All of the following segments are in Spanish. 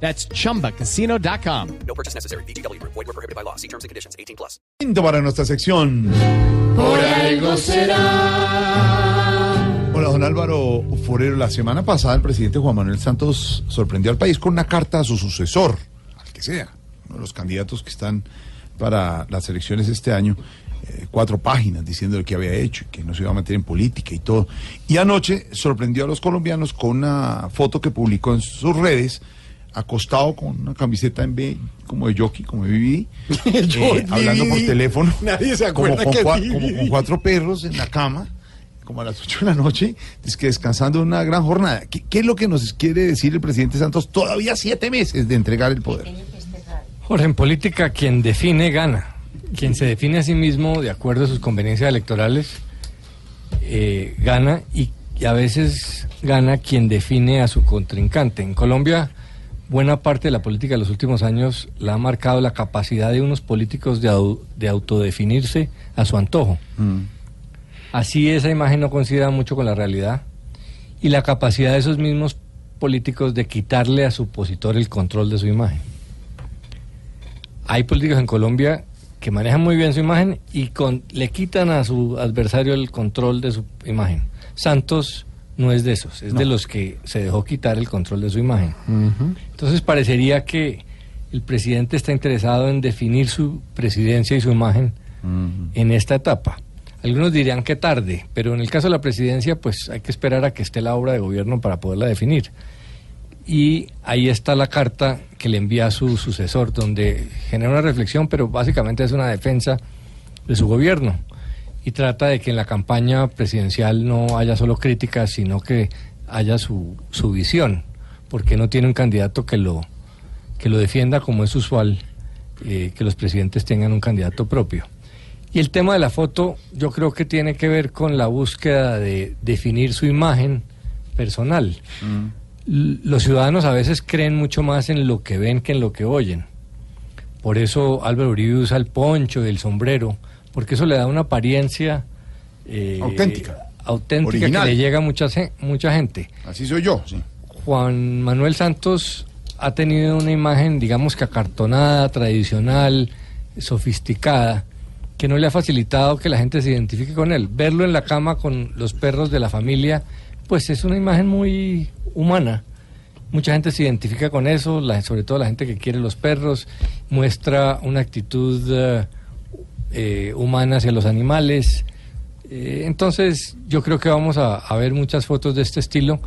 That's chumbacasino.com. No purchase necessary. BGW. Void were prohibited by law. See terms and conditions. 18 plus. Para nuestra sección. Por algo será. Hola, don Álvaro Forero. La semana pasada el presidente Juan Manuel Santos sorprendió al país con una carta a su sucesor, al que sea, uno de los candidatos que están para las elecciones este año. eh, cuatro páginas diciendo lo que había hecho y que no se iba a meter en política y todo. Y anoche sorprendió a los colombianos con una foto que publicó en sus redes, acostado con una camiseta en B, como de jockey, como de Vivi, eh, hablando por teléfono. Nadie se como acuerda con, que cua- Vivi. como con cuatro perros en la cama, como a las 8 de la noche, es que descansando una gran jornada. ¿Qué, qué es lo que nos quiere decir el presidente Santos todavía siete meses de entregar el poder? Jorge, en política quien define gana. Quien se define a sí mismo de acuerdo a sus conveniencias electorales eh, gana y, y a veces gana quien define a su contrincante. En Colombia, buena parte de la política de los últimos años la ha marcado la capacidad de unos políticos de, au- de autodefinirse a su antojo. Así esa imagen no coincide mucho con la realidad y la capacidad de esos mismos políticos de quitarle a su opositor el control de su imagen. Hay políticos en Colombia que manejan muy bien su imagen y con, le quitan a su adversario el control de su imagen. Santos no es de esos, es de los que se dejó quitar el control de su imagen. Entonces parecería que el presidente está interesado en definir su presidencia y su imagen en esta etapa. Algunos dirían que tarde, pero en el caso de la presidencia, pues hay que esperar a que esté la obra de gobierno para poderla definir. Y ahí está la carta que le envía a su sucesor, donde genera una reflexión, pero básicamente es una defensa de su gobierno. Y trata de que en la campaña presidencial no haya solo críticas, sino que haya su, su visión, porque no tiene un candidato que lo, que lo defienda como es usual, eh, que los presidentes tengan un candidato propio. Y el tema de la foto yo creo que tiene que ver con la búsqueda de definir su imagen personal. L- Los ciudadanos a veces creen mucho más en lo que ven que en lo que oyen. Por eso Álvaro Uribe usa el poncho y el sombrero, porque eso le da una apariencia eh, Auténtica. auténtica Original. que le llega a mucha, mucha gente. Así soy yo, sí. Juan Manuel Santos ha tenido una imagen, digamos que acartonada, tradicional, sofisticada, que no le ha facilitado que la gente se identifique con él. Verlo en la cama con los perros de la familia, pues es una imagen muy humana. Mucha gente se identifica con eso, la- sobre todo la gente que quiere los perros, muestra una actitud eh, eh, humana hacia los animales. Eh, entonces yo creo que vamos a, a ver muchas fotos de este estilo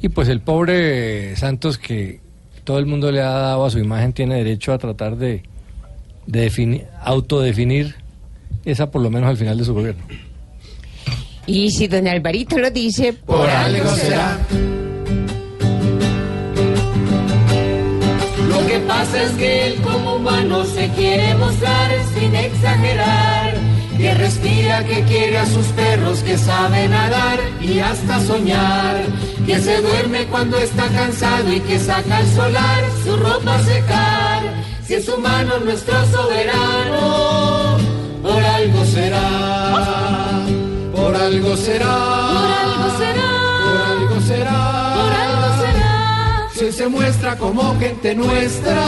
y pues el pobre Santos que todo el mundo le ha dado a su imagen tiene derecho a tratar de, de defini- autodefinir esa por lo menos al final de su gobierno. Y si don Alvarito lo dice, Por algo será. Lo que pasa es que él como humano se quiere mostrar exagerar. Que respira, que quiere a sus perros, que sabe nadar y hasta soñar. Que se duerme cuando está cansado y que saca al solar su ropa a secar. Si es humano nuestro soberano, por algo será. Por algo será. Por algo será. Por algo será. Por algo será. Si se muestra como gente nuestra,